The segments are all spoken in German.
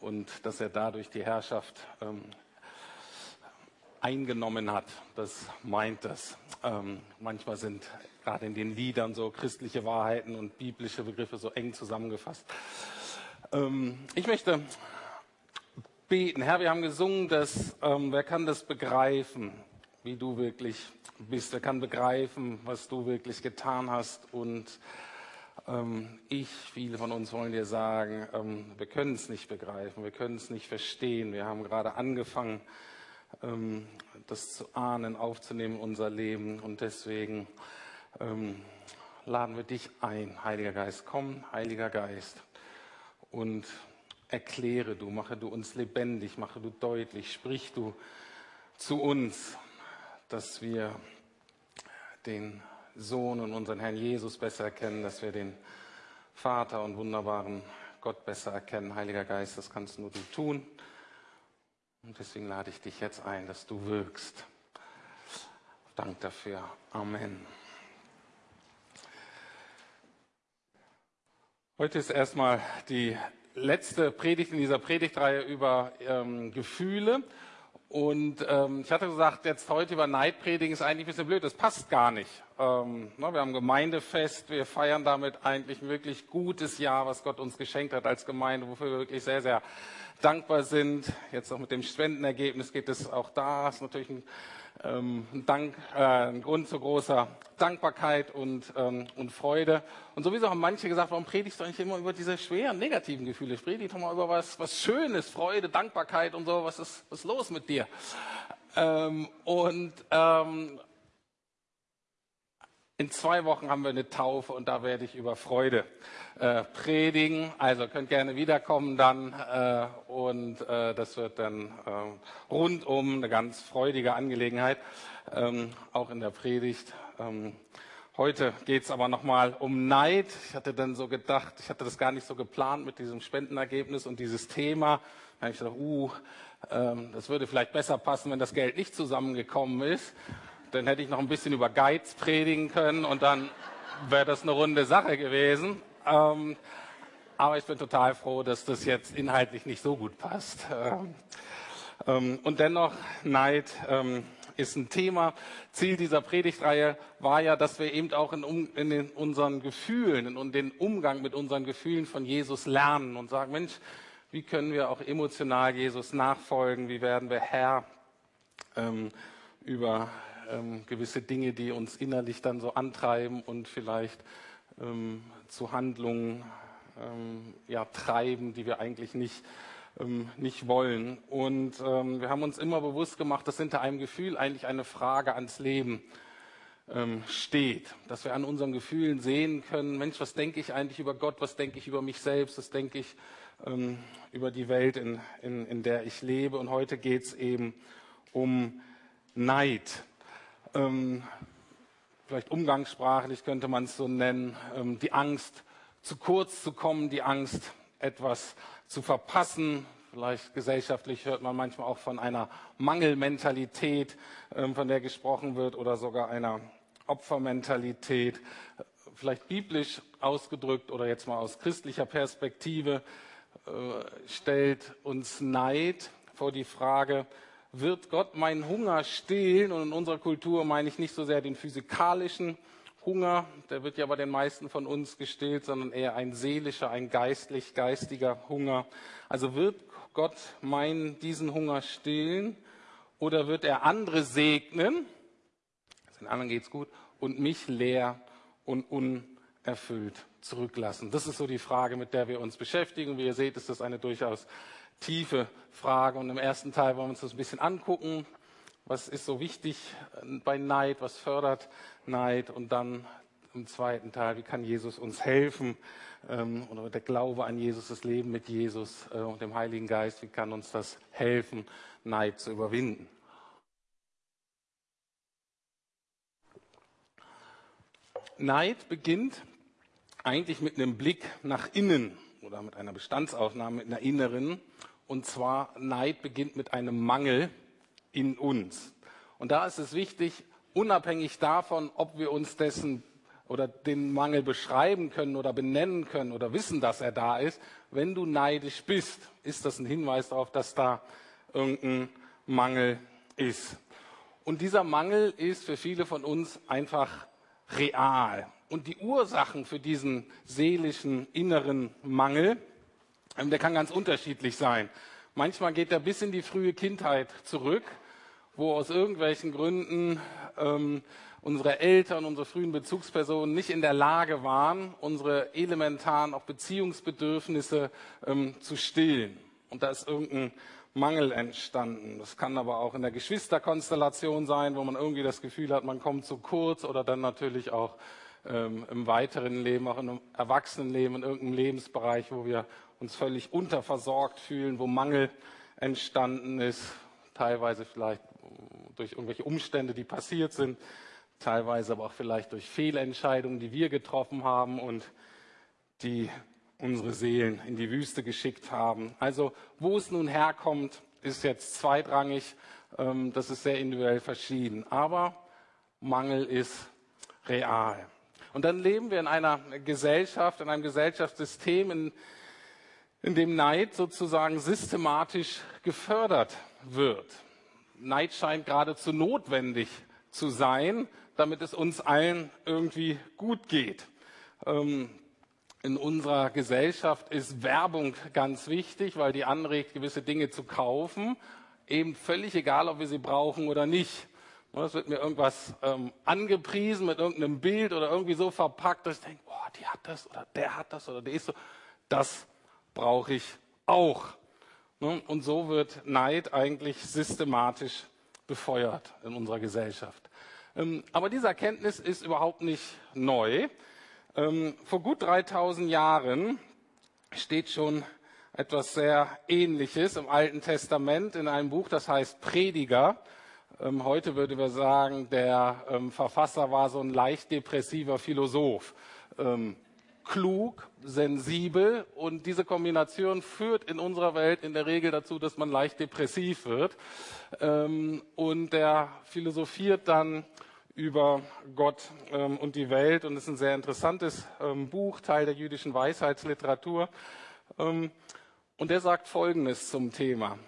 Und dass er dadurch die Herrschaft ähm, eingenommen hat. Das meint das. Ähm, manchmal sind gerade in den Liedern so christliche Wahrheiten und biblische Begriffe so eng zusammengefasst. Ähm, ich möchte beten. Herr, wir haben gesungen, dass ähm, wer kann das begreifen, wie du wirklich bist. Wer kann begreifen, was du wirklich getan hast und ich, viele von uns wollen dir sagen, ähm, wir können es nicht begreifen, wir können es nicht verstehen. Wir haben gerade angefangen, ähm, das zu ahnen, aufzunehmen unser Leben. Und deswegen laden wir dich ein, Heiliger Geist. Komm, Heiliger Geist, und erkläre du, mache du uns lebendig, mache du deutlich, sprich du zu uns, dass wir den Sohn und unseren Herrn Jesus besser erkennen, dass wir den Vater und wunderbaren Gott besser erkennen. Heiliger Geist, das kannst nur du tun. Und deswegen lade ich dich jetzt ein, dass du wirkst. Dank dafür. Amen. Heute ist erstmal die letzte Predigt in dieser Predigtreihe über ähm, Gefühle. Und ähm, ich hatte gesagt, jetzt heute über Neid predigen ist eigentlich ein bisschen blöd. Das passt gar nicht. Ähm, ne, wir haben Gemeindefest. Wir feiern damit eigentlich ein wirklich gutes Jahr, was Gott uns geschenkt hat als Gemeinde, wofür wir wirklich sehr, sehr dankbar sind. Jetzt auch mit dem Spendenergebnis geht es auch da. Ist natürlich ein ähm, Dank, äh, ein Grund zu großer Dankbarkeit und, ähm, und Freude. Und sowieso haben manche gesagt, warum predigst du eigentlich immer über diese schweren, negativen Gefühle? Ich predige doch mal über was, was Schönes, Freude, Dankbarkeit und so. Was ist, was ist los mit dir? Ähm, und ähm, in zwei Wochen haben wir eine Taufe und da werde ich über Freude äh, predigen. Also könnt gerne wiederkommen dann äh, und äh, das wird dann äh, rundum eine ganz freudige Angelegenheit, ähm, auch in der Predigt. Ähm, heute geht es aber nochmal um Neid. Ich hatte dann so gedacht, ich hatte das gar nicht so geplant mit diesem Spendenergebnis und dieses Thema. Da habe ich gedacht, uh, ähm, das würde vielleicht besser passen, wenn das Geld nicht zusammengekommen ist dann hätte ich noch ein bisschen über Geiz predigen können und dann wäre das eine runde Sache gewesen. Ähm, aber ich bin total froh, dass das jetzt inhaltlich nicht so gut passt. Ähm, ähm, und dennoch, Neid ähm, ist ein Thema. Ziel dieser Predigtreihe war ja, dass wir eben auch in, um, in den, unseren Gefühlen, in den Umgang mit unseren Gefühlen von Jesus lernen und sagen, Mensch, wie können wir auch emotional Jesus nachfolgen? Wie werden wir Herr ähm, über ähm, gewisse Dinge, die uns innerlich dann so antreiben und vielleicht ähm, zu Handlungen ähm, ja, treiben, die wir eigentlich nicht, ähm, nicht wollen. Und ähm, wir haben uns immer bewusst gemacht, dass hinter einem Gefühl eigentlich eine Frage ans Leben ähm, steht, dass wir an unseren Gefühlen sehen können, Mensch, was denke ich eigentlich über Gott, was denke ich über mich selbst, was denke ich über die Welt, in, in, in der ich lebe. Und heute geht es eben um Neid ähm, vielleicht umgangssprachlich könnte man es so nennen, ähm, die Angst, zu kurz zu kommen, die Angst, etwas zu verpassen. Vielleicht gesellschaftlich hört man manchmal auch von einer Mangelmentalität, ähm, von der gesprochen wird, oder sogar einer Opfermentalität. Vielleicht biblisch ausgedrückt oder jetzt mal aus christlicher Perspektive äh, stellt uns Neid vor die Frage, wird Gott meinen Hunger stillen. Und in unserer Kultur meine ich nicht so sehr den physikalischen Hunger, der wird ja bei den meisten von uns gestillt, sondern eher ein seelischer, ein geistlich, geistiger Hunger. Also wird Gott meinen, diesen Hunger stillen oder wird er andere segnen, den anderen geht's gut, und mich leer und unerfüllt zurücklassen? Das ist so die Frage, mit der wir uns beschäftigen. Wie ihr seht, ist das eine durchaus tiefe Frage. Und im ersten Teil wollen wir uns das ein bisschen angucken. Was ist so wichtig bei Neid? Was fördert Neid? Und dann im zweiten Teil, wie kann Jesus uns helfen? Ähm, oder der Glaube an Jesus, das Leben mit Jesus äh, und dem Heiligen Geist, wie kann uns das helfen, Neid zu überwinden? Neid beginnt eigentlich mit einem Blick nach innen oder mit einer Bestandsaufnahme mit einer inneren. Und zwar Neid beginnt mit einem Mangel in uns. Und da ist es wichtig, unabhängig davon, ob wir uns dessen oder den Mangel beschreiben können oder benennen können oder wissen, dass er da ist. Wenn du neidisch bist, ist das ein Hinweis darauf, dass da irgendein Mangel ist. Und dieser Mangel ist für viele von uns einfach real. Und die Ursachen für diesen seelischen inneren Mangel, ähm, der kann ganz unterschiedlich sein. Manchmal geht er bis in die frühe Kindheit zurück, wo aus irgendwelchen Gründen ähm, unsere Eltern, unsere frühen Bezugspersonen nicht in der Lage waren, unsere elementaren auch Beziehungsbedürfnisse ähm, zu stillen. Und da ist irgendein Mangel entstanden. Das kann aber auch in der Geschwisterkonstellation sein, wo man irgendwie das Gefühl hat, man kommt zu kurz oder dann natürlich auch ähm, im weiteren Leben, auch im Erwachsenenleben, in irgendeinem Lebensbereich, wo wir uns völlig unterversorgt fühlen, wo Mangel entstanden ist, teilweise vielleicht durch irgendwelche Umstände, die passiert sind teilweise aber auch vielleicht durch Fehlentscheidungen, die wir getroffen haben und die unsere Seelen in die Wüste geschickt haben. Also wo es nun herkommt, ist jetzt zweitrangig. Ähm, das ist sehr individuell verschieden. Aber Mangel ist real. Und dann leben wir in einer Gesellschaft, in einem Gesellschaftssystem, in, in dem Neid sozusagen systematisch gefördert wird. Neid scheint geradezu notwendig zu sein, damit es uns allen irgendwie gut geht. Ähm, in unserer Gesellschaft ist Werbung ganz wichtig, weil die anregt, gewisse Dinge zu kaufen. Eben völlig egal, ob wir sie brauchen oder nicht. Es wird mir irgendwas ähm, angepriesen mit irgendeinem Bild oder irgendwie so verpackt, dass ich denke, boah, die hat das oder der hat das oder der ist so. Das brauche ich auch. Ne? Und so wird Neid eigentlich systematisch befeuert in unserer Gesellschaft. Ähm, aber diese Erkenntnis ist überhaupt nicht neu. Ähm, vor gut 3000 Jahren steht schon etwas sehr Ähnliches im Alten Testament in einem Buch, das heißt Prediger. Ähm, heute würde wir sagen, der Verfasser war so ein leicht depressiver Philosoph. Klug, sensibel und diese Kombination führt in unserer Welt in der Regel dazu, dass man leicht depressiv wird. Und der philosophiert dann über Gott ähm, und die Welt und ist ein sehr interessantes ähm, Buch, Teil der jüdischen Weisheitsliteratur. Ähm, und er sagt Folgendes zum Thema.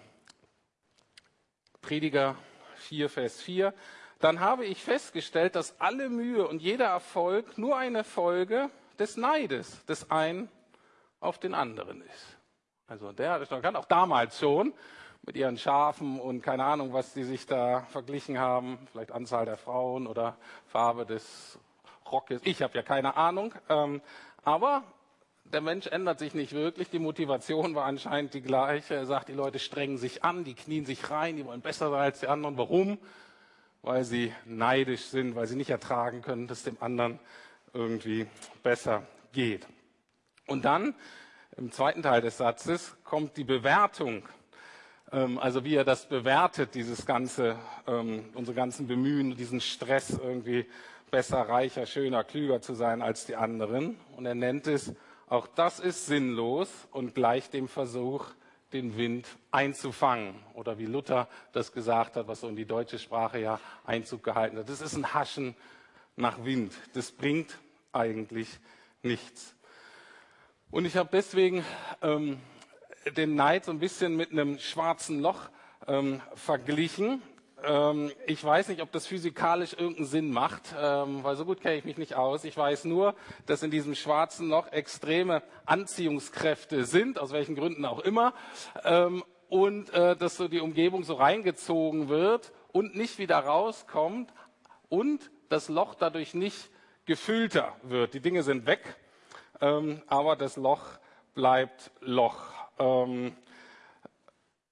Prediger 4, Vers 4. Dann habe ich festgestellt, dass alle Mühe und jeder Erfolg nur eine Folge des Neides des einen auf den anderen ist. Also der hat es noch auch damals schon mit ihren Schafen und keine Ahnung, was die sich da verglichen haben, vielleicht Anzahl der Frauen oder Farbe des Rockes. Ich habe ja keine Ahnung. Ähm, aber der Mensch ändert sich nicht wirklich. Die Motivation war anscheinend die gleiche. Er sagt, die Leute strengen sich an, die knien sich rein, die wollen besser sein als die anderen. Warum? Weil sie neidisch sind, weil sie nicht ertragen können, dass dem anderen irgendwie besser geht. Und dann im zweiten Teil des Satzes kommt die Bewertung ähm, also wie er das bewertet, dieses ganze, ähm, unsere ganzen Bemühen, diesen Stress irgendwie besser, reicher, schöner, klüger zu sein als die anderen. Und er nennt es, auch das ist sinnlos und gleich dem Versuch, den Wind einzufangen. Oder wie Luther das gesagt hat, was so in die deutsche Sprache ja Einzug gehalten hat. Das ist ein Haschen nach Wind. Das bringt eigentlich nichts. Und ich habe deswegen ähm, den Neid so ein bisschen mit einem schwarzen Loch ähm, verglichen. Ähm, ich weiß nicht, ob das physikalisch irgendeinen Sinn macht, ähm, weil so gut kenne ich mich nicht aus. Ich weiß nur, dass in diesem schwarzen Loch extreme Anziehungskräfte sind, aus welchen Gründen auch immer, ähm, und äh, dass so die Umgebung so reingezogen wird und nicht wieder rauskommt und das Loch dadurch nicht gefüllter wird. Die Dinge sind weg, ähm, aber das Loch bleibt Loch. Ähm,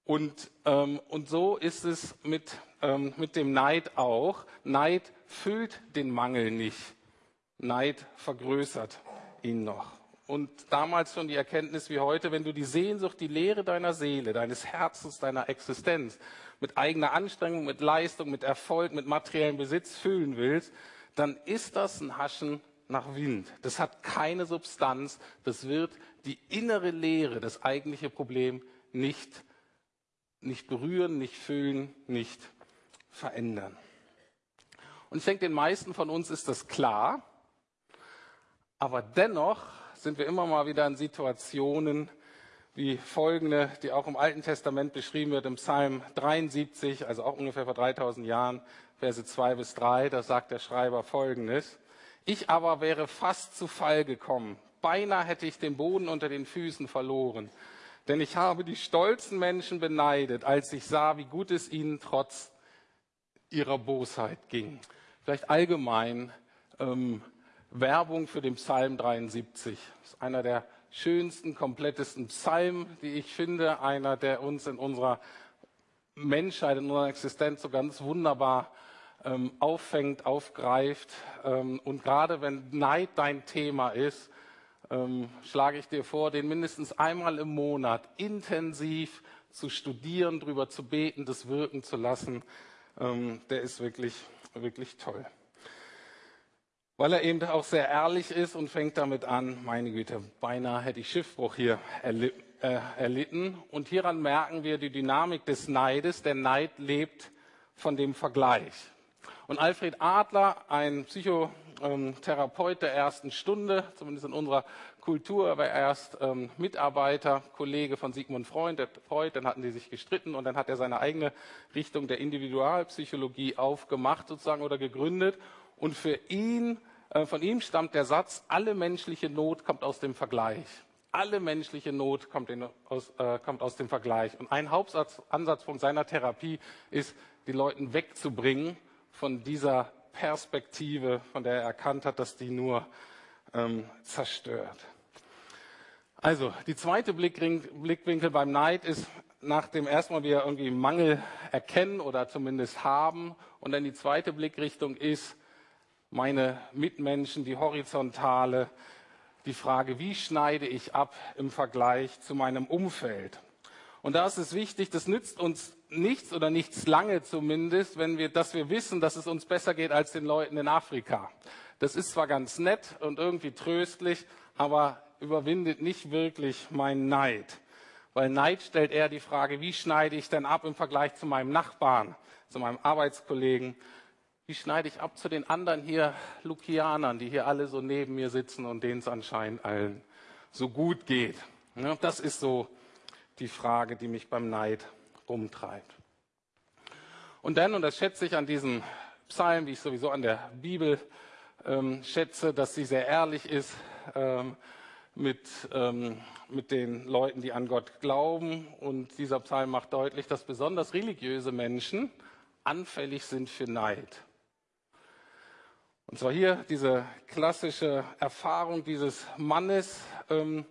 und, ähm, und so ist es mit, ähm, mit dem Neid auch. Neid füllt den Mangel nicht. Neid vergrößert ihn noch. Und damals schon die Erkenntnis wie heute, wenn du die Sehnsucht, die Lehre deiner Seele, deines Herzens, deiner Existenz mit eigener Anstrengung, mit Leistung, mit Erfolg, mit materiellem Besitz füllen willst, dann ist das ein Haschen nach Wind. Das hat keine Substanz. Das wird die innere Leere, das eigentliche Problem nicht, nicht berühren, nicht füllen, nicht verändern. Und ich denke, den meisten von uns ist das klar. Aber dennoch sind wir immer mal wieder in Situationen wie folgende, die auch im Alten Testament beschrieben wird, im Psalm 73, also auch ungefähr vor 3000 Jahren, Verse 2 bis 3, da sagt der Schreiber folgendes. Ich aber wäre fast zu Fall gekommen. Beinahe hätte ich den Boden unter den Füßen verloren. Denn ich habe die stolzen Menschen beneidet, als ich sah, wie gut es ihnen trotz ihrer Bosheit ging. Vielleicht allgemein ähm, Werbung für den Psalm 73. Das ist einer der schönsten, komplettesten Psalmen, die ich finde. Einer, der uns in unserer Menschheit, in unserer Existenz so ganz wunderbar ähm, auffängt, aufgreift. Ähm, und gerade wenn Neid dein Thema ist, ähm, schlage ich dir vor, den mindestens einmal im Monat intensiv zu studieren, drüber zu beten, das wirken zu lassen. Ähm, der ist wirklich, wirklich toll. Weil er eben auch sehr ehrlich ist und fängt damit an, meine Güte, beinahe hätte ich Schiffbruch hier erli äh, erlitten. Und hieran merken wir die Dynamik des Neides. Der Neid lebt von dem Vergleich. Und Alfred Adler, ein Psychotherapeut der ersten Stunde, zumindest in unserer Kultur, war erst ähm, Mitarbeiter, Kollege von Sigmund Freud, der Freud, dann hatten die sich gestritten und dann hat er seine eigene Richtung der Individualpsychologie aufgemacht sozusagen oder gegründet. Und für ihn, äh, von ihm stammt der Satz, alle menschliche Not kommt aus dem Vergleich. Alle menschliche Not kommt, in, aus, äh, kommt aus dem Vergleich. Und ein Hauptansatzpunkt seiner Therapie ist, die Leute wegzubringen von dieser Perspektive, von der er erkannt hat, dass die nur ähm, zerstört. Also, die zweite Blickwinkel beim Neid ist, nach dem ersten Mal wir irgendwie Mangel erkennen oder zumindest haben. Und dann die zweite Blickrichtung ist, meine Mitmenschen, die horizontale, die Frage, wie schneide ich ab im Vergleich zu meinem Umfeld? Und da ist es wichtig, das nützt uns nichts oder nichts lange zumindest, wenn wir, dass wir wissen, dass es uns besser geht als den Leuten in Afrika. Das ist zwar ganz nett und irgendwie tröstlich, aber überwindet nicht wirklich meinen Neid. Weil Neid stellt eher die Frage, wie schneide ich denn ab im Vergleich zu meinem Nachbarn, zu meinem Arbeitskollegen? Wie schneide ich ab zu den anderen hier Lukianern, die hier alle so neben mir sitzen und denen es anscheinend allen so gut geht? Das ist so die Frage, die mich beim Neid umtreibt. Und dann, und das schätze ich an diesem Psalm, wie ich sowieso an der Bibel ähm, schätze, dass sie sehr ehrlich ist ähm, mit, ähm, mit den Leuten, die an Gott glauben. Und dieser Psalm macht deutlich, dass besonders religiöse Menschen anfällig sind für Neid. Und zwar hier diese klassische Erfahrung dieses Mannes, ähm,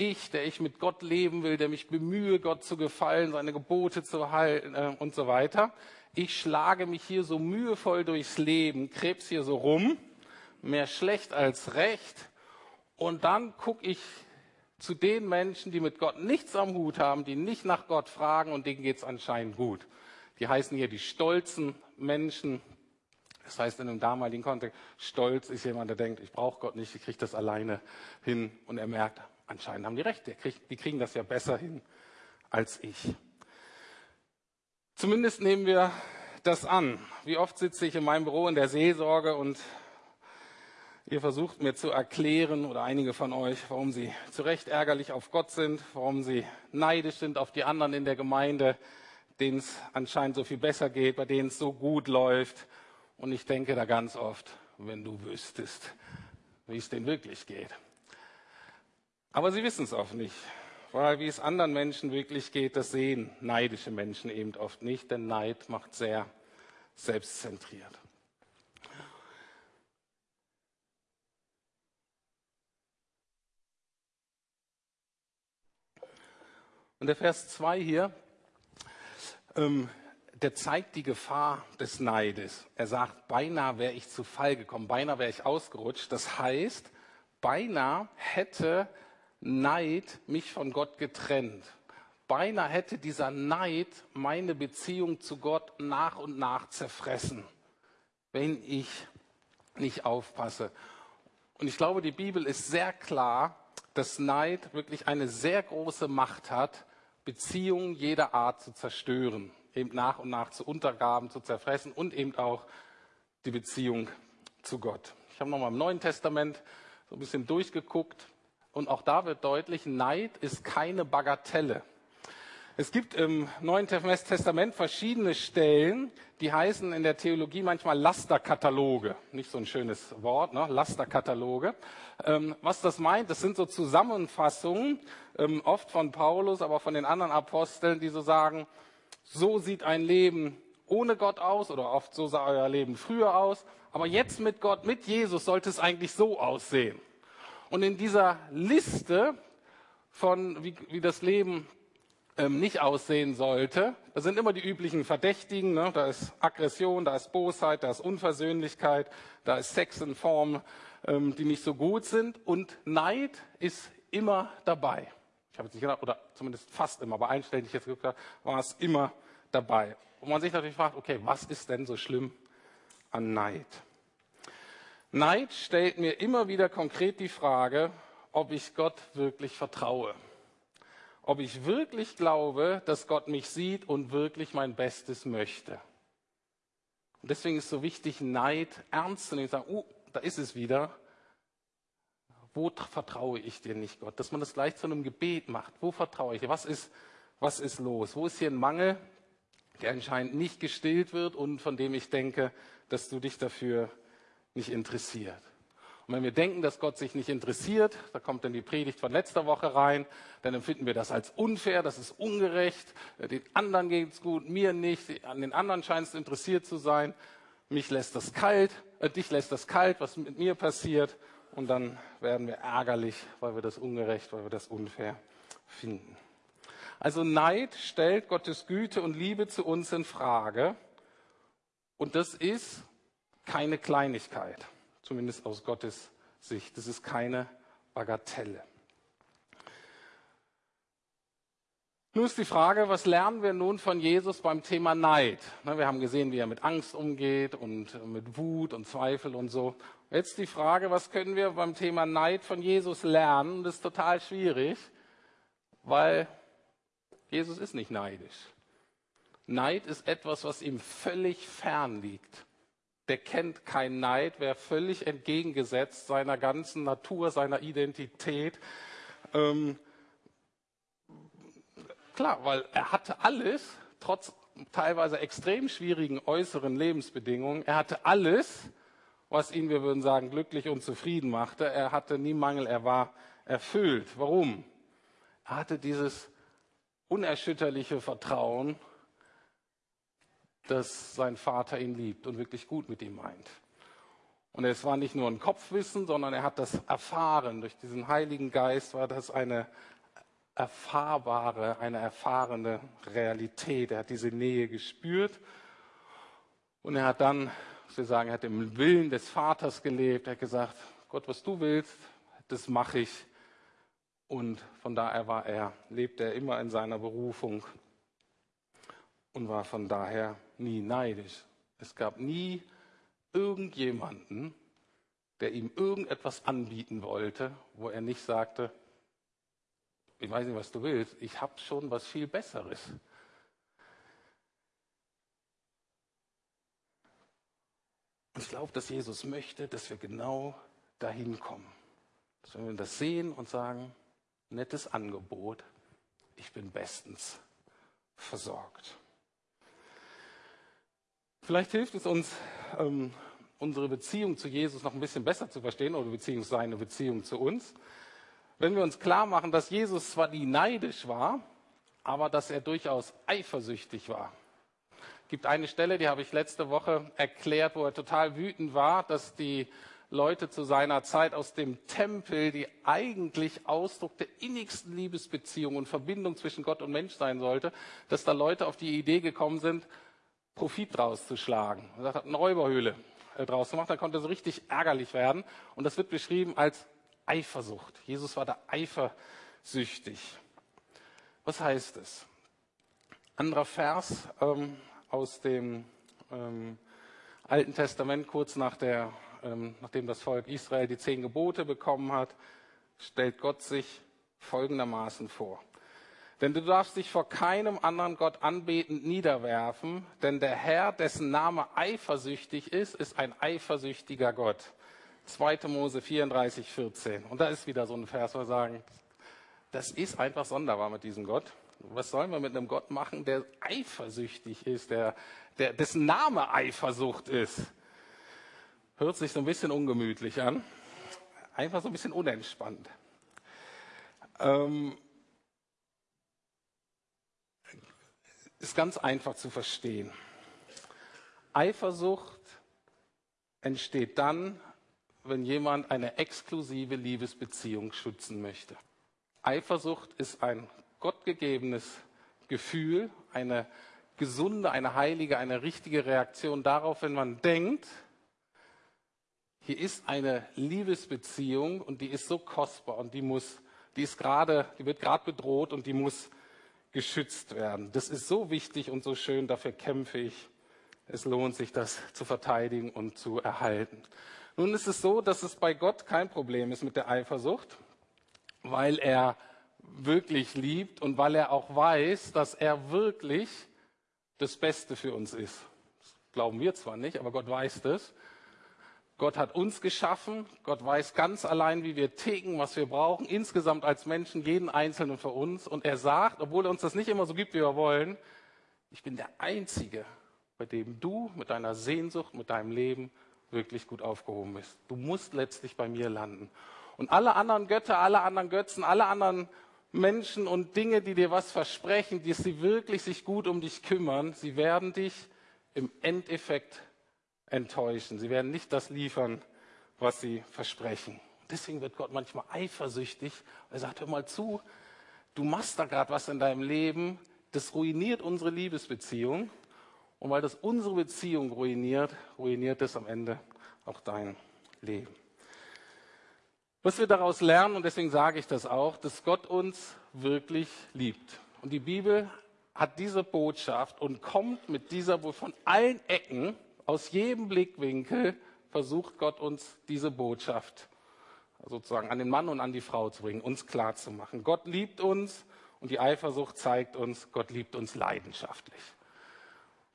ich, der ich mit Gott leben will, der mich bemühe, Gott zu gefallen, seine Gebote zu halten äh, und so weiter. Ich schlage mich hier so mühevoll durchs Leben, krebs hier so rum, mehr schlecht als recht. Und dann gucke ich zu den Menschen, die mit Gott nichts am Hut haben, die nicht nach Gott fragen und denen geht es anscheinend gut. Die heißen hier die stolzen Menschen. Das heißt in einem damaligen Kontext, stolz ist jemand, der denkt, ich brauche Gott nicht, ich kriege das alleine hin. Und er merkt, anscheinend haben die recht, die kriegen das ja besser hin als ich. Zumindest nehmen wir das an. Wie oft sitze ich in meinem Büro in der Seelsorge und ihr versucht mir zu erklären, oder einige von euch, warum sie zu Recht ärgerlich auf Gott sind, warum sie neidisch sind auf die anderen in der Gemeinde, denen es anscheinend so viel besser geht, bei denen es so gut läuft. Und ich denke da ganz oft, wenn du wüsstest, wie es denen wirklich geht. Aber sie wissen es oft nicht, weil wie es anderen Menschen wirklich geht, das sehen neidische Menschen eben oft nicht, denn Neid macht sehr selbstzentriert. Und der Vers 2 hier, ähm, der zeigt die Gefahr des Neides. Er sagt, beinahe wäre ich zu Fall gekommen, beinahe wäre ich ausgerutscht. Das heißt, beinahe hätte Neid mich von Gott getrennt. Beinahe hätte dieser Neid meine Beziehung zu Gott nach und nach zerfressen, wenn ich nicht aufpasse. Und ich glaube, die Bibel ist sehr klar, dass Neid wirklich eine sehr große Macht hat, Beziehungen jeder Art zu zerstören, eben nach und nach zu untergraben, zu zerfressen und eben auch die Beziehung zu Gott. Ich habe nochmal im Neuen Testament so ein bisschen durchgeguckt. Und auch da wird deutlich, Neid ist keine Bagatelle. Es gibt im Neuen Testament verschiedene Stellen, die heißen in der Theologie manchmal Lasterkataloge. Nicht so ein schönes Wort, ne? Lasterkataloge. Ähm, was das meint, das sind so Zusammenfassungen, ähm, oft von Paulus, aber von den anderen Aposteln, die so sagen, so sieht ein Leben ohne Gott aus oder oft so sah euer Leben früher aus. Aber jetzt mit Gott, mit Jesus sollte es eigentlich so aussehen. Und in dieser Liste von, wie, wie das Leben ähm, nicht aussehen sollte. Das sind immer die üblichen Verdächtigen. Ne? Da ist Aggression, da ist Bosheit, da ist Unversöhnlichkeit, da ist Sex in Form, ähm, die nicht so gut sind. Und Neid ist immer dabei. Ich habe jetzt nicht gedacht, oder zumindest fast immer, die ich jetzt geguckt war es immer dabei. Und man sich natürlich fragt, okay, was ist denn so schlimm an Neid? Neid stellt mir immer wieder konkret die Frage, ob ich Gott wirklich vertraue ob ich wirklich glaube, dass Gott mich sieht und wirklich mein Bestes möchte. Und deswegen ist es so wichtig, Neid ernst zu nehmen und sagen, oh, da ist es wieder. Wo vertraue ich dir nicht, Gott? Dass man das gleich zu einem Gebet macht. Wo vertraue ich dir? Was ist, was ist los? Wo ist hier ein Mangel, der anscheinend nicht gestillt wird und von dem ich denke, dass du dich dafür nicht interessiert? Und wenn wir denken, dass Gott sich nicht interessiert, da kommt dann die Predigt von letzter Woche rein, dann empfinden wir das als unfair, das ist ungerecht, den anderen geht es gut, mir nicht, an den anderen scheint es interessiert zu sein, mich lässt das kalt, äh, dich lässt das kalt, was mit mir passiert und dann werden wir ärgerlich, weil wir das ungerecht, weil wir das unfair finden. Also Neid stellt Gottes Güte und Liebe zu uns in Frage und das ist keine Kleinigkeit zumindest aus Gottes Sicht. Das ist keine Bagatelle. Nun ist die Frage, was lernen wir nun von Jesus beim Thema Neid? Wir haben gesehen, wie er mit Angst umgeht und mit Wut und Zweifel und so. Jetzt die Frage, was können wir beim Thema Neid von Jesus lernen? Das ist total schwierig, weil Jesus ist nicht neidisch. Neid ist etwas, was ihm völlig fern liegt der kennt keinen Neid, wäre völlig entgegengesetzt seiner ganzen Natur, seiner Identität. Ähm, klar, weil er hatte alles, trotz teilweise extrem schwierigen äußeren Lebensbedingungen, er hatte alles, was ihn, wir würden sagen, glücklich und zufrieden machte. Er hatte nie Mangel, er war erfüllt. Warum? Er hatte dieses unerschütterliche Vertrauen dass sein Vater ihn liebt und wirklich gut mit ihm meint. Und es war nicht nur ein Kopfwissen, sondern er hat das erfahren. Durch diesen Heiligen Geist war das eine erfahrbare, eine erfahrene Realität. Er hat diese Nähe gespürt und er hat dann, wir sagen, er hat im Willen des Vaters gelebt. Er hat gesagt, Gott, was du willst, das mache ich. Und von daher war er, lebte er immer in seiner Berufung und war von daher nie neidisch. Es gab nie irgendjemanden, der ihm irgendetwas anbieten wollte, wo er nicht sagte, ich weiß nicht, was du willst, ich habe schon was viel Besseres. Und ich glaube, dass Jesus möchte, dass wir genau dahin kommen. Dass wir das sehen und sagen, nettes Angebot, ich bin bestens versorgt. Vielleicht hilft es uns, ähm, unsere Beziehung zu Jesus noch ein bisschen besser zu verstehen oder beziehungsweise seine Beziehung zu uns, wenn wir uns klar machen, dass Jesus zwar nie neidisch war, aber dass er durchaus eifersüchtig war. Es gibt eine Stelle, die habe ich letzte Woche erklärt, wo er total wütend war, dass die Leute zu seiner Zeit aus dem Tempel, die eigentlich Ausdruck der innigsten Liebesbeziehung und Verbindung zwischen Gott und Mensch sein sollte, dass da Leute auf die Idee gekommen sind, Profit draus zu schlagen. Er hat eine Räuberhöhle äh, draus gemacht, da konnte es richtig ärgerlich werden. Und das wird beschrieben als Eifersucht. Jesus war da eifersüchtig. Was heißt es? Anderer Vers ähm, aus dem ähm, Alten Testament, kurz nach der, ähm, nachdem das Volk Israel die zehn Gebote bekommen hat, stellt Gott sich folgendermaßen vor. Denn du darfst dich vor keinem anderen Gott anbetend niederwerfen, denn der Herr, dessen Name eifersüchtig ist, ist ein eifersüchtiger Gott. 2. Mose 34, 14. Und da ist wieder so ein Vers, wo wir sagen, das ist einfach sonderbar mit diesem Gott. Was sollen wir mit einem Gott machen, der eifersüchtig ist, der, der, dessen Name Eifersucht ist? Hört sich so ein bisschen ungemütlich an. Einfach so ein bisschen unentspannt. Ähm, ist ganz einfach zu verstehen. Eifersucht entsteht dann, wenn jemand eine exklusive Liebesbeziehung schützen möchte. Eifersucht ist ein gottgegebenes Gefühl, eine gesunde, eine heilige, eine richtige Reaktion darauf, wenn man denkt, hier ist eine Liebesbeziehung und die ist so kostbar und die muss, die ist gerade, die wird gerade bedroht und die muss geschützt werden. Das ist so wichtig und so schön, dafür kämpfe ich. Es lohnt sich, das zu verteidigen und zu erhalten. Nun ist es so, dass es bei Gott kein Problem ist mit der Eifersucht, weil er wirklich liebt und weil er auch weiß, dass er wirklich das Beste für uns ist. Das glauben wir zwar nicht, aber Gott weiß das. Gott hat uns geschaffen. Gott weiß ganz allein, wie wir ticken, was wir brauchen, insgesamt als Menschen, jeden Einzelnen für uns. Und er sagt, obwohl er uns das nicht immer so gibt, wie wir wollen, ich bin der Einzige, bei dem du mit deiner Sehnsucht, mit deinem Leben wirklich gut aufgehoben bist. Du musst letztlich bei mir landen. Und alle anderen Götter, alle anderen Götzen, alle anderen Menschen und Dinge, die dir was versprechen, die sie wirklich sich gut um dich kümmern, sie werden dich im Endeffekt enttäuschen. Sie werden nicht das liefern, was sie versprechen. Deswegen wird Gott manchmal eifersüchtig. Er sagt, hör mal zu, du machst da gerade was in deinem Leben, das ruiniert unsere Liebesbeziehung. Und weil das unsere Beziehung ruiniert, ruiniert es am Ende auch dein Leben. Was wir daraus lernen, und deswegen sage ich das auch, dass Gott uns wirklich liebt. Und die Bibel hat diese Botschaft und kommt mit dieser wohl von allen Ecken aus jedem Blickwinkel versucht Gott uns diese Botschaft sozusagen an den Mann und an die Frau zu bringen, uns klar zu machen. Gott liebt uns und die Eifersucht zeigt uns, Gott liebt uns leidenschaftlich.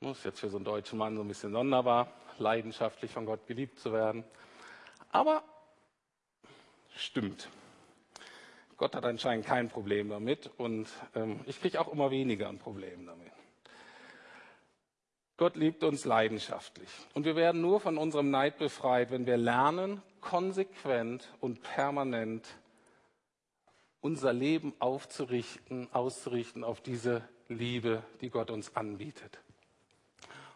Das ist jetzt für so einen deutschen Mann so ein bisschen sonderbar, leidenschaftlich von Gott geliebt zu werden. Aber stimmt. Gott hat anscheinend kein Problem damit und ähm, ich kriege auch immer weniger ein Problem damit. Gott liebt uns leidenschaftlich. Und wir werden nur von unserem Neid befreit, wenn wir lernen, konsequent und permanent unser Leben aufzurichten, auszurichten auf diese Liebe, die Gott uns anbietet.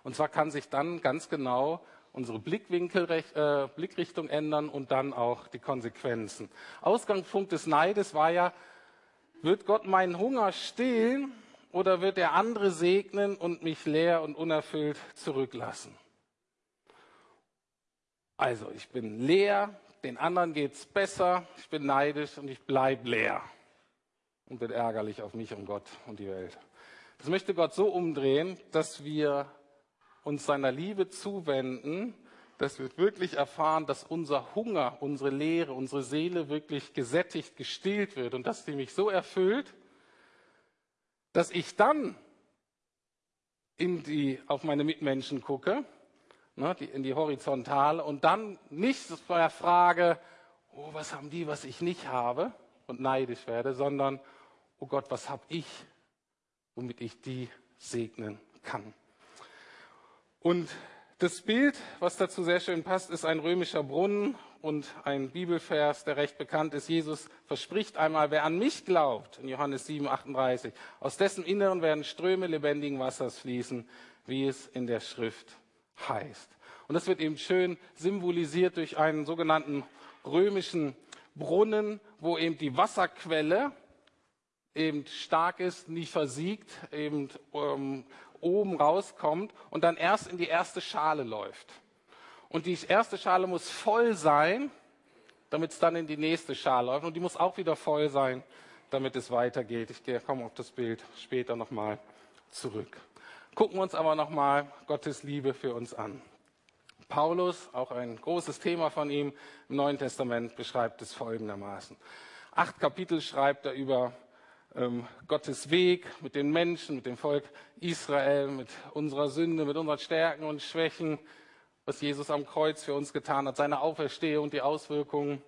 Und zwar kann sich dann ganz genau unsere Blickwinkel, äh, Blickrichtung ändern und dann auch die Konsequenzen. Ausgangspunkt des Neides war ja, wird Gott meinen Hunger stillen oder wird er andere segnen und mich leer und unerfüllt zurücklassen? Also, ich bin leer, den anderen geht's besser, ich bin neidisch und ich bleib leer und bin ärgerlich auf mich und Gott und die Welt. Das möchte Gott so umdrehen, dass wir uns seiner Liebe zuwenden, dass wir wirklich erfahren, dass unser Hunger, unsere Leere, unsere Seele wirklich gesättigt, gestillt wird und dass sie mich so erfüllt, dass ich dann in die, auf meine Mitmenschen gucke, ne, die, in die Horizontale und dann nicht der Frage, oh, was haben die, was ich nicht habe und neidisch werde, sondern, oh Gott, was habe ich, womit ich die segnen kann. Und das Bild, was dazu sehr schön passt, ist ein römischer Brunnen und ein Bibelvers, der recht bekannt ist. Jesus verspricht einmal, wer an mich glaubt, in Johannes 7, 38, aus dessen Inneren werden Ströme lebendigen Wassers fließen, wie es in der Schrift heißt. Und das wird eben schön symbolisiert durch einen sogenannten römischen Brunnen, wo eben die Wasserquelle eben stark ist, nie versiegt, eben ähm, oben rauskommt und dann erst in die erste Schale läuft. Und die erste Schale muss voll sein, damit es dann in die nächste Schale läuft. Und die muss auch wieder voll sein, damit es weitergeht. Ich komme auf das Bild später nochmal zurück. Gucken wir uns aber nochmal Gottes Liebe für uns an. Paulus, auch ein großes Thema von ihm im Neuen Testament, beschreibt es folgendermaßen. Acht Kapitel schreibt er über ähm, Gottes Weg mit den Menschen, mit dem Volk Israel, mit unserer Sünde, mit unseren Stärken und Schwächen, was Jesus am Kreuz für uns getan hat, seine Auferstehung, die Auswirkungen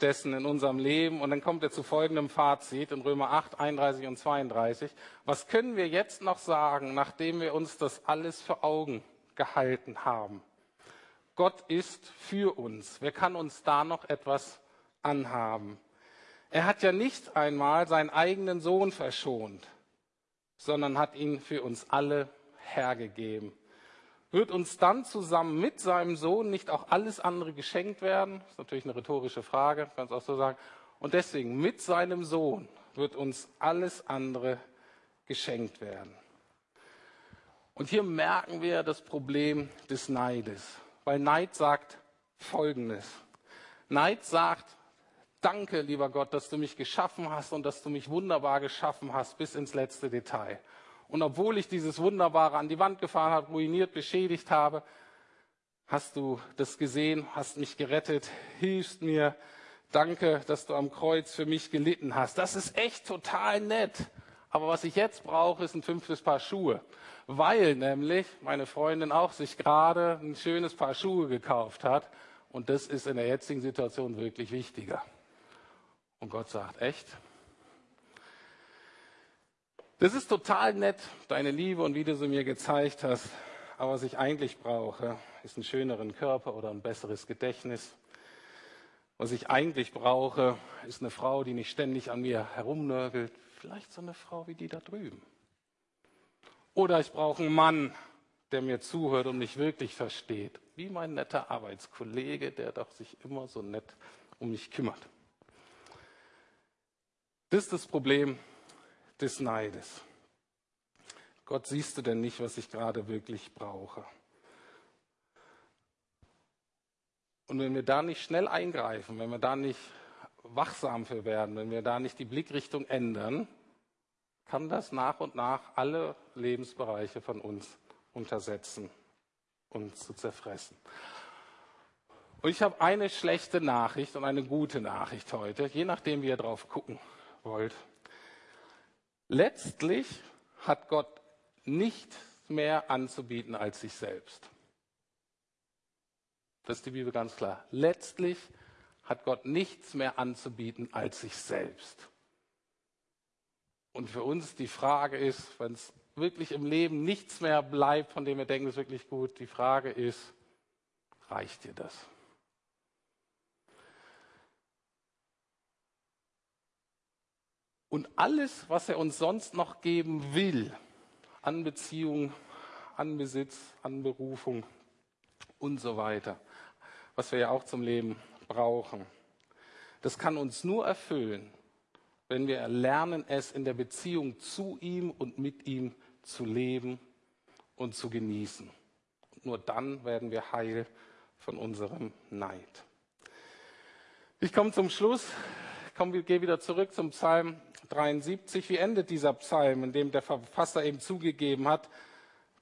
dessen in unserem Leben. Und dann kommt er zu folgendem Fazit in Römer 8, 31 und 32. Was können wir jetzt noch sagen, nachdem wir uns das alles vor Augen gehalten haben? Gott ist für uns. Wer kann uns da noch etwas anhaben? Er hat ja nicht einmal seinen eigenen Sohn verschont, sondern hat ihn für uns alle hergegeben. Wird uns dann zusammen mit seinem Sohn nicht auch alles andere geschenkt werden? Das ist natürlich eine rhetorische Frage, kann es auch so sagen. Und deswegen, mit seinem Sohn wird uns alles andere geschenkt werden. Und hier merken wir das Problem des Neides, weil Neid sagt Folgendes. Neid sagt, danke, lieber Gott, dass du mich geschaffen hast und dass du mich wunderbar geschaffen hast bis ins letzte Detail. Und obwohl ich dieses Wunderbare an die Wand gefahren habe, ruiniert, beschädigt habe, hast du das gesehen, hast mich gerettet, hilfst mir. Danke, dass du am Kreuz für mich gelitten hast. Das ist echt total nett. Aber was ich jetzt brauche, ist ein fünftes Paar Schuhe. Weil nämlich meine Freundin auch sich gerade ein schönes Paar Schuhe gekauft hat. Und das ist in der jetzigen Situation wirklich wichtiger. Und Gott sagt, echt? Das ist total nett, deine Liebe und wie du sie mir gezeigt hast. Aber was ich eigentlich brauche, ist einen schöneren Körper oder ein besseres Gedächtnis. Was ich eigentlich brauche, ist eine Frau, die nicht ständig an mir herumnörgelt. Vielleicht so eine Frau wie die da drüben. Oder ich brauche einen Mann, der mir zuhört und mich wirklich versteht. Wie mein netter Arbeitskollege, der doch sich immer so nett um mich kümmert. Das ist das Problem des Neides. Gott, siehst du denn nicht, was ich gerade wirklich brauche? Und wenn wir da nicht schnell eingreifen, wenn wir da nicht wachsam für werden, wenn wir da nicht die Blickrichtung ändern, kann das nach und nach alle Lebensbereiche von uns untersetzen und zu zerfressen. Und ich habe eine schlechte Nachricht und eine gute Nachricht heute, je nachdem, wie ihr drauf gucken wollt. Letztlich hat Gott nichts mehr anzubieten als sich selbst. Das ist die Bibel ganz klar. Letztlich hat Gott nichts mehr anzubieten als sich selbst. Und für uns die Frage ist, wenn es wirklich im Leben nichts mehr bleibt, von dem wir denken, es ist wirklich gut, die Frage ist, reicht dir das? Und alles, was er uns sonst noch geben will, an Beziehung, an Besitz, an Berufung und so weiter, was wir ja auch zum Leben brauchen, das kann uns nur erfüllen, wenn wir lernen, es in der Beziehung zu ihm und mit ihm zu leben und zu genießen. Und nur dann werden wir heil von unserem Neid. Ich komme zum Schluss, ich gehe wieder zurück zum Psalm 73. Wie endet dieser Psalm, in dem der Verfasser eben zugegeben hat,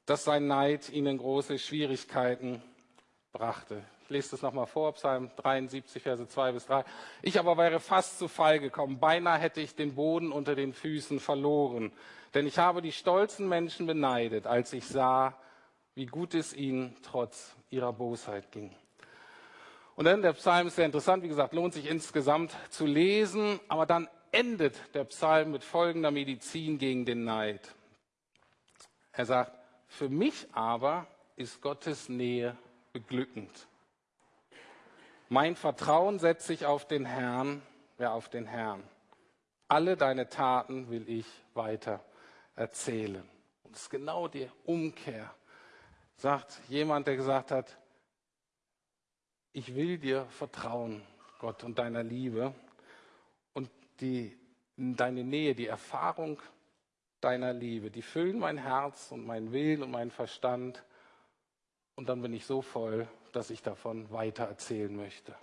dass sein Neid ihnen große Schwierigkeiten brachte? Ich lese das nochmal vor, Psalm 73, Verse 2 bis 3. Ich aber wäre fast zu Fall gekommen. Beinahe hätte ich den Boden unter den Füßen verloren. Denn ich habe die stolzen Menschen beneidet, als ich sah, wie gut es ihnen trotz ihrer Bosheit ging. Und dann der Psalm ist sehr interessant, wie gesagt, lohnt sich insgesamt zu lesen, aber dann endet der Psalm mit folgender Medizin gegen den Neid. Er sagt, für mich aber ist Gottes Nähe beglückend. Mein Vertrauen setze ich auf den Herrn, ja auf den Herrn. Alle deine Taten will ich weiter erzählen. Und das ist genau die Umkehr. Sagt jemand, der gesagt hat, ich will dir vertrauen, Gott, und deiner Liebe die, deine Nähe, die Erfahrung deiner Liebe, die füllen mein Herz und mein Willen und mein Verstand. Und dann bin ich so voll, dass ich davon weiter erzählen möchte.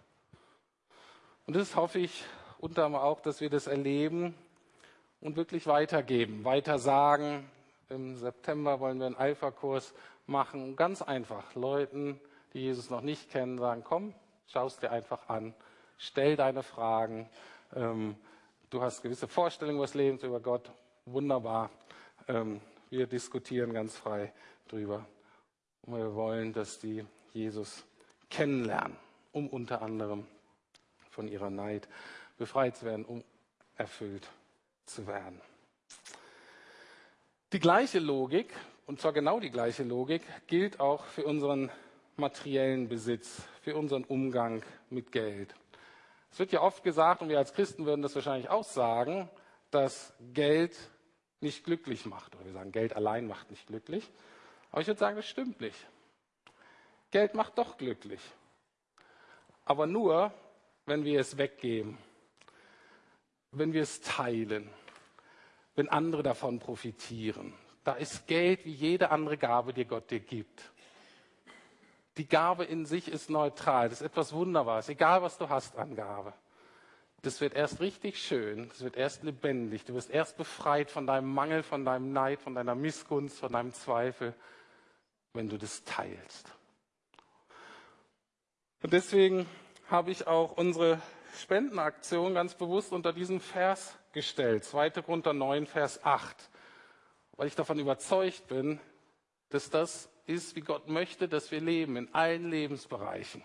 Und das hoffe ich unter anderem auch, dass wir das erleben und wirklich weitergeben, weiter sagen. Im September wollen wir einen Alpha-Kurs machen. Ganz einfach Leuten, die Jesus noch nicht kennen, sagen, komm, schau es dir einfach an, stell deine Fragen. Ähm, du hast gewisse Vorstellungen über das Leben, über Gott. Wunderbar. Ähm, wir diskutieren ganz frei drüber. Und wir wollen, dass die Jesus kennenlernen, um unter anderem von ihrer Neid befreit zu werden, um erfüllt zu werden. Die gleiche Logik, und zwar genau die gleiche Logik, gilt auch für unseren materiellen Besitz, für unseren Umgang mit Geld. Es wird ja oft gesagt, und wir als Christen würden das wahrscheinlich auch sagen, dass Geld nicht glücklich macht. Oder wir sagen, Geld allein macht nicht glücklich. Aber ich würde sagen, das stimmt nicht. Geld macht doch glücklich. Aber nur, wenn wir es weggeben, wenn wir es teilen, wenn andere davon profitieren. Da ist Geld wie jede andere Gabe, die Gott dir gibt. Die Gabe in sich ist neutral, das ist etwas Wunderbares, egal was du hast an Gabe. Das wird erst richtig schön, das wird erst lebendig, du wirst erst befreit von deinem Mangel, von deinem Neid, von deiner Missgunst, von deinem Zweifel, wenn du das teilst. Und deswegen habe ich auch unsere Spendenaktion ganz bewusst unter diesen Vers gestellt. 2. Korinther 9, Vers 8. Weil ich davon überzeugt bin, dass das ist, wie Gott möchte, dass wir leben, in allen Lebensbereichen.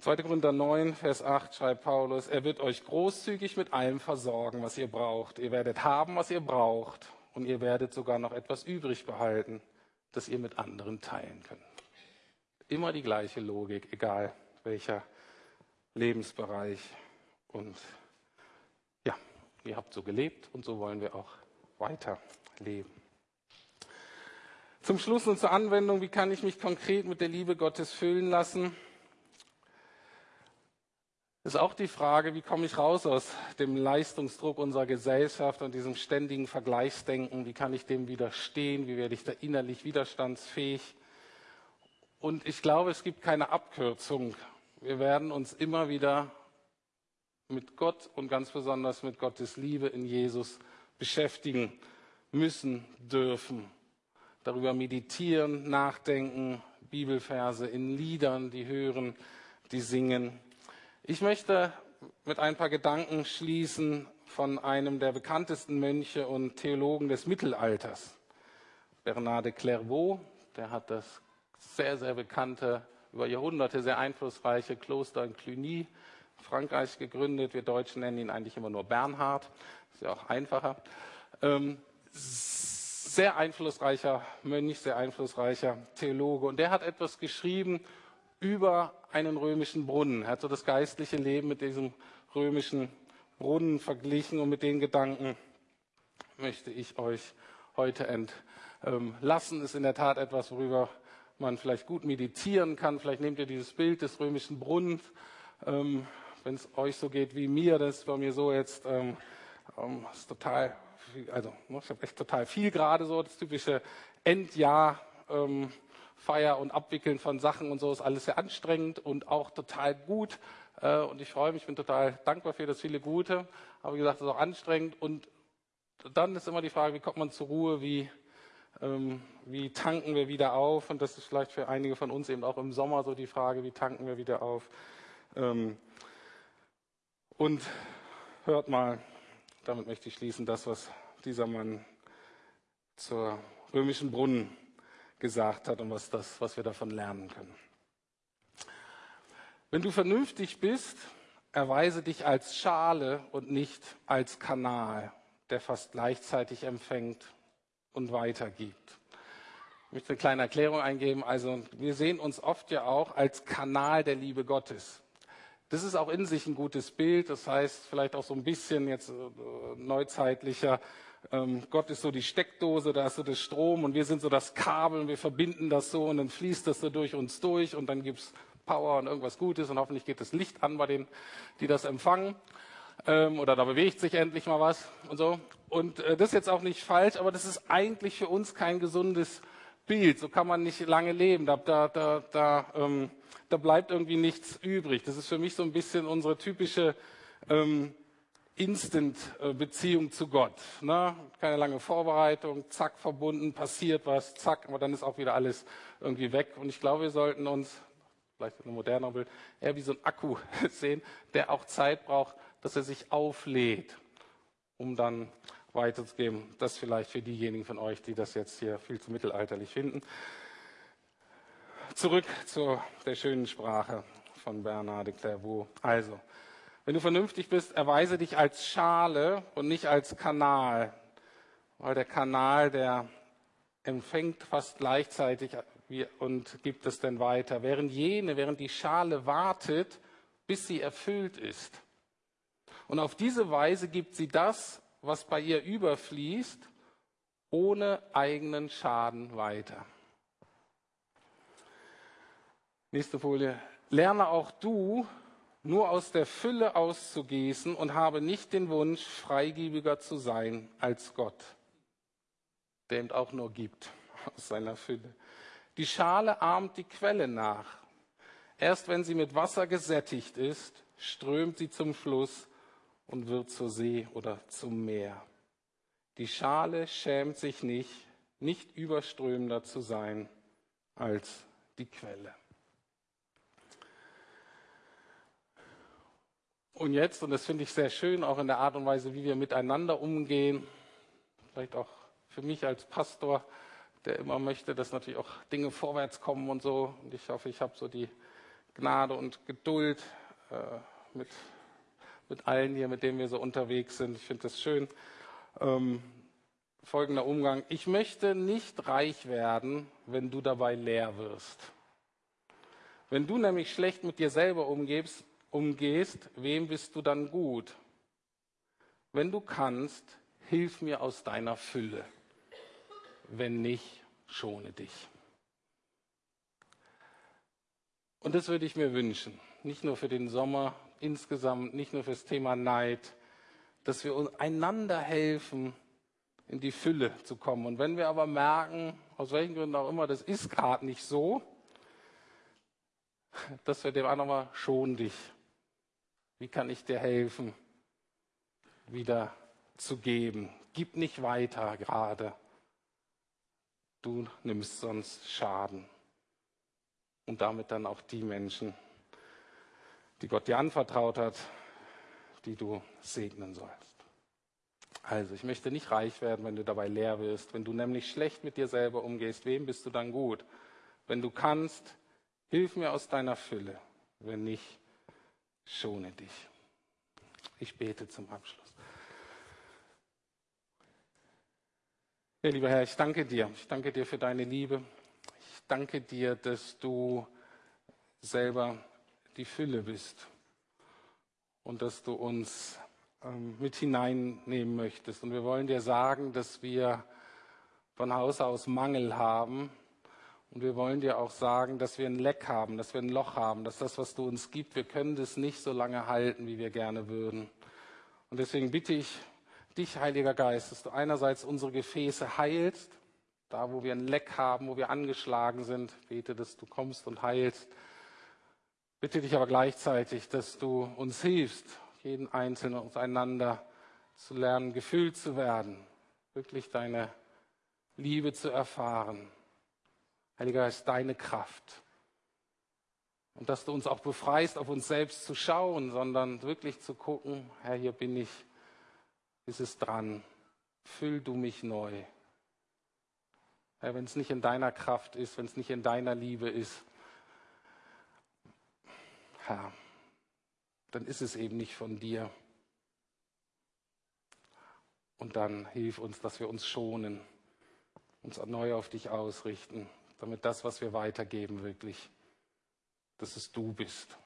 2. Korinther 9, Vers 8 schreibt Paulus, er wird euch großzügig mit allem versorgen, was ihr braucht. Ihr werdet haben, was ihr braucht, und ihr werdet sogar noch etwas übrig behalten, das ihr mit anderen teilen könnt. Immer die gleiche Logik, egal welcher Lebensbereich. Und ja, ihr habt so gelebt und so wollen wir auch weiter leben. Zum Schluss und zur Anwendung, wie kann ich mich konkret mit der Liebe Gottes füllen lassen? ist auch die Frage, wie komme ich raus aus dem Leistungsdruck unserer Gesellschaft und diesem ständigen Vergleichsdenken? Wie kann ich dem widerstehen? Wie werde ich da innerlich widerstandsfähig? Und ich glaube, es gibt keine Abkürzung. Wir werden uns immer wieder mit Gott und ganz besonders mit Gottes Liebe in Jesus beschäftigen müssen, dürfen. Darüber meditieren, nachdenken, Bibelverse in Liedern, die hören, die singen. Ich möchte mit ein paar Gedanken schließen von einem der bekanntesten Mönche und Theologen des Mittelalters, Bernard de Clairvaux. Der hat das sehr, sehr bekannte, über Jahrhunderte sehr einflussreiche Kloster in Cluny, Frankreich gegründet. Wir Deutschen nennen ihn eigentlich immer nur Bernhard. Ist ja auch einfacher. Ähm, sehr einflussreicher Mönch, sehr einflussreicher Theologe. Und der hat etwas geschrieben über einen römischen Brunnen. Er hat so das geistliche Leben mit diesem römischen Brunnen verglichen und mit den Gedanken möchte ich euch heute entlassen. Ist in der Tat etwas, worüber man vielleicht gut meditieren kann. Vielleicht nehmt ihr dieses Bild des römischen Brunnens. Ähm, Wenn es euch so geht wie mir, das ist bei mir so jetzt, ähm, ähm, ist total, also ne, ich habe echt total viel gerade so, das typische Endjahr. Ähm, Feier und Abwickeln von Sachen und so ist alles sehr anstrengend und auch total gut. Äh, und ich freue mich, bin total dankbar für das viele Gute. Aber wie gesagt, es ist auch anstrengend. Und dann ist immer die Frage, wie kommt man zur Ruhe, wie, ähm, wie tanken wir wieder auf? Und das ist vielleicht für einige von uns eben auch im Sommer so die Frage, wie tanken wir wieder auf? Ähm, und hört mal, damit möchte ich schließen, das, was dieser Mann zur römischen Brunnen gesagt hat und was, das, was wir davon lernen können. Wenn du vernünftig bist, erweise dich als Schale und nicht als Kanal, der fast gleichzeitig empfängt und weitergibt. Ich möchte eine kleine Erklärung eingeben. Also wir sehen uns oft ja auch als Kanal der Liebe Gottes. Das ist auch in sich ein gutes Bild. Das heißt vielleicht auch so ein bisschen jetzt äh, neuzeitlicher ähm, Gott ist so die Steckdose, da ist so das Strom und wir sind so das Kabel und wir verbinden das so und dann fließt das so durch uns durch und dann gibt's Power und irgendwas Gutes und hoffentlich geht das Licht an bei denen, die das empfangen. Ähm, oder da bewegt sich endlich mal was und so. Und äh, das ist jetzt auch nicht falsch, aber das ist eigentlich für uns kein gesundes Bild. So kann man nicht lange leben. Da, da, da, da, ähm, da bleibt irgendwie nichts übrig. Das ist für mich so ein bisschen unsere typische ähm, Instant-Beziehung zu Gott. Ne? Keine lange Vorbereitung, zack, verbunden, passiert was, zack, aber dann ist auch wieder alles irgendwie weg. Und ich glaube, wir sollten uns, vielleicht ein moderner Bild, eher wie so ein Akku sehen, der auch Zeit braucht, dass er sich auflädt, um dann weiterzugeben. Das vielleicht für diejenigen von euch, die das jetzt hier viel zu mittelalterlich finden. zurück zu der schönen Sprache von Bernard de Clairvaux. Also, wenn du vernünftig bist, erweise dich als Schale und nicht als Kanal, weil der Kanal, der empfängt fast gleichzeitig und gibt es dann weiter, während jene, während die Schale wartet, bis sie erfüllt ist. Und auf diese Weise gibt sie das, was bei ihr überfließt, ohne eigenen Schaden weiter. Nächste Folie. Lerne auch du, nur aus der Fülle auszugießen und habe nicht den Wunsch, freigebiger zu sein als Gott, der ihm auch nur gibt aus seiner Fülle. Die Schale ahmt die Quelle nach. Erst wenn sie mit Wasser gesättigt ist, strömt sie zum Fluss und wird zur See oder zum Meer. Die Schale schämt sich nicht, nicht überströmender zu sein als die Quelle. Und jetzt, und das finde ich sehr schön, auch in der Art und Weise, wie wir miteinander umgehen, vielleicht auch für mich als Pastor, der immer möchte, dass natürlich auch Dinge vorwärts kommen und so. Und ich hoffe, ich habe so die Gnade und Geduld äh, mit, mit allen hier, mit denen wir so unterwegs sind. Ich finde das schön. Ähm, folgender Umgang. Ich möchte nicht reich werden, wenn du dabei leer wirst. Wenn du nämlich schlecht mit dir selber umgehst, umgehst, wem bist du dann gut? Wenn du kannst, hilf mir aus deiner Fülle. Wenn nicht, schone dich. Und das würde ich mir wünschen, nicht nur für den Sommer insgesamt, nicht nur fürs Thema Neid, dass wir einander helfen, in die Fülle zu kommen. Und wenn wir aber merken, aus welchen Gründen auch immer, das ist gerade nicht so, dass wir dem anderen mal schon dich wie kann ich dir helfen, wieder zu geben? Gib nicht weiter gerade. Du nimmst sonst Schaden. Und damit dann auch die Menschen, die Gott dir anvertraut hat, die du segnen sollst. Also, ich möchte nicht reich werden, wenn du dabei leer wirst. Wenn du nämlich schlecht mit dir selber umgehst, wem bist du dann gut? Wenn du kannst, hilf mir aus deiner Fülle. Wenn nicht, schone dich. Ich bete zum Abschluss. Ja, lieber Herr, ich danke dir. Ich danke dir für deine Liebe. Ich danke dir, dass du selber die Fülle bist und dass du uns ähm, mit hineinnehmen möchtest. Und wir wollen dir sagen, dass wir von Haus aus Mangel haben und wir wollen dir auch sagen, dass wir ein Leck haben, dass wir ein Loch haben, dass das, was du uns gibst, wir können das nicht so lange halten, wie wir gerne würden. Und deswegen bitte ich dich, Heiliger Geist, dass du einerseits unsere Gefäße heilst, da wo wir ein Leck haben, wo wir angeschlagen sind, bete, dass du kommst und heilst. Bitte dich aber gleichzeitig, dass du uns hilfst, jeden Einzelnen untereinander zu lernen, gefüllt zu werden, wirklich deine Liebe zu erfahren Heiliger Geist, deine Kraft. Und dass du uns auch befreist, auf uns selbst zu schauen, sondern wirklich zu gucken, Herr, hier bin ich, ist es dran, füll du mich neu. Herr, wenn es nicht in deiner Kraft ist, wenn es nicht in deiner Liebe ist, Herr, dann ist es eben nicht von dir. Und dann hilf uns, dass wir uns schonen, uns neu auf dich ausrichten damit das, was wir weitergeben, wirklich, dass es du bist,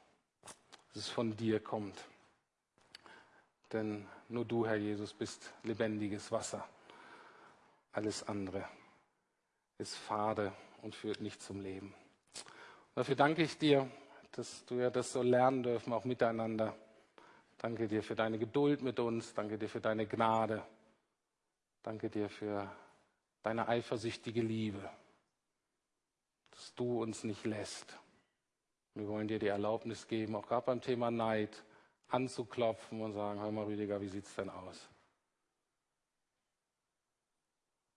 dass es von dir kommt. Denn nur du, Herr Jesus, bist lebendiges Wasser. Alles andere ist fade und führt nicht zum Leben. Dafür danke ich dir, dass du ja das so lernen dürfen, auch miteinander. Danke dir für deine Geduld mit uns. Danke dir für deine Gnade. Danke dir für deine eifersüchtige Liebe dass du uns nicht lässt. Wir wollen dir die Erlaubnis geben, auch gerade beim Thema Neid, anzuklopfen und sagen, hör mal Rüdiger, wie sieht es denn aus?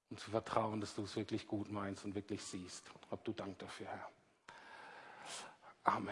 Und zu vertrauen, dass du es wirklich gut meinst und wirklich siehst. Hab du Dank dafür, Herr. Amen.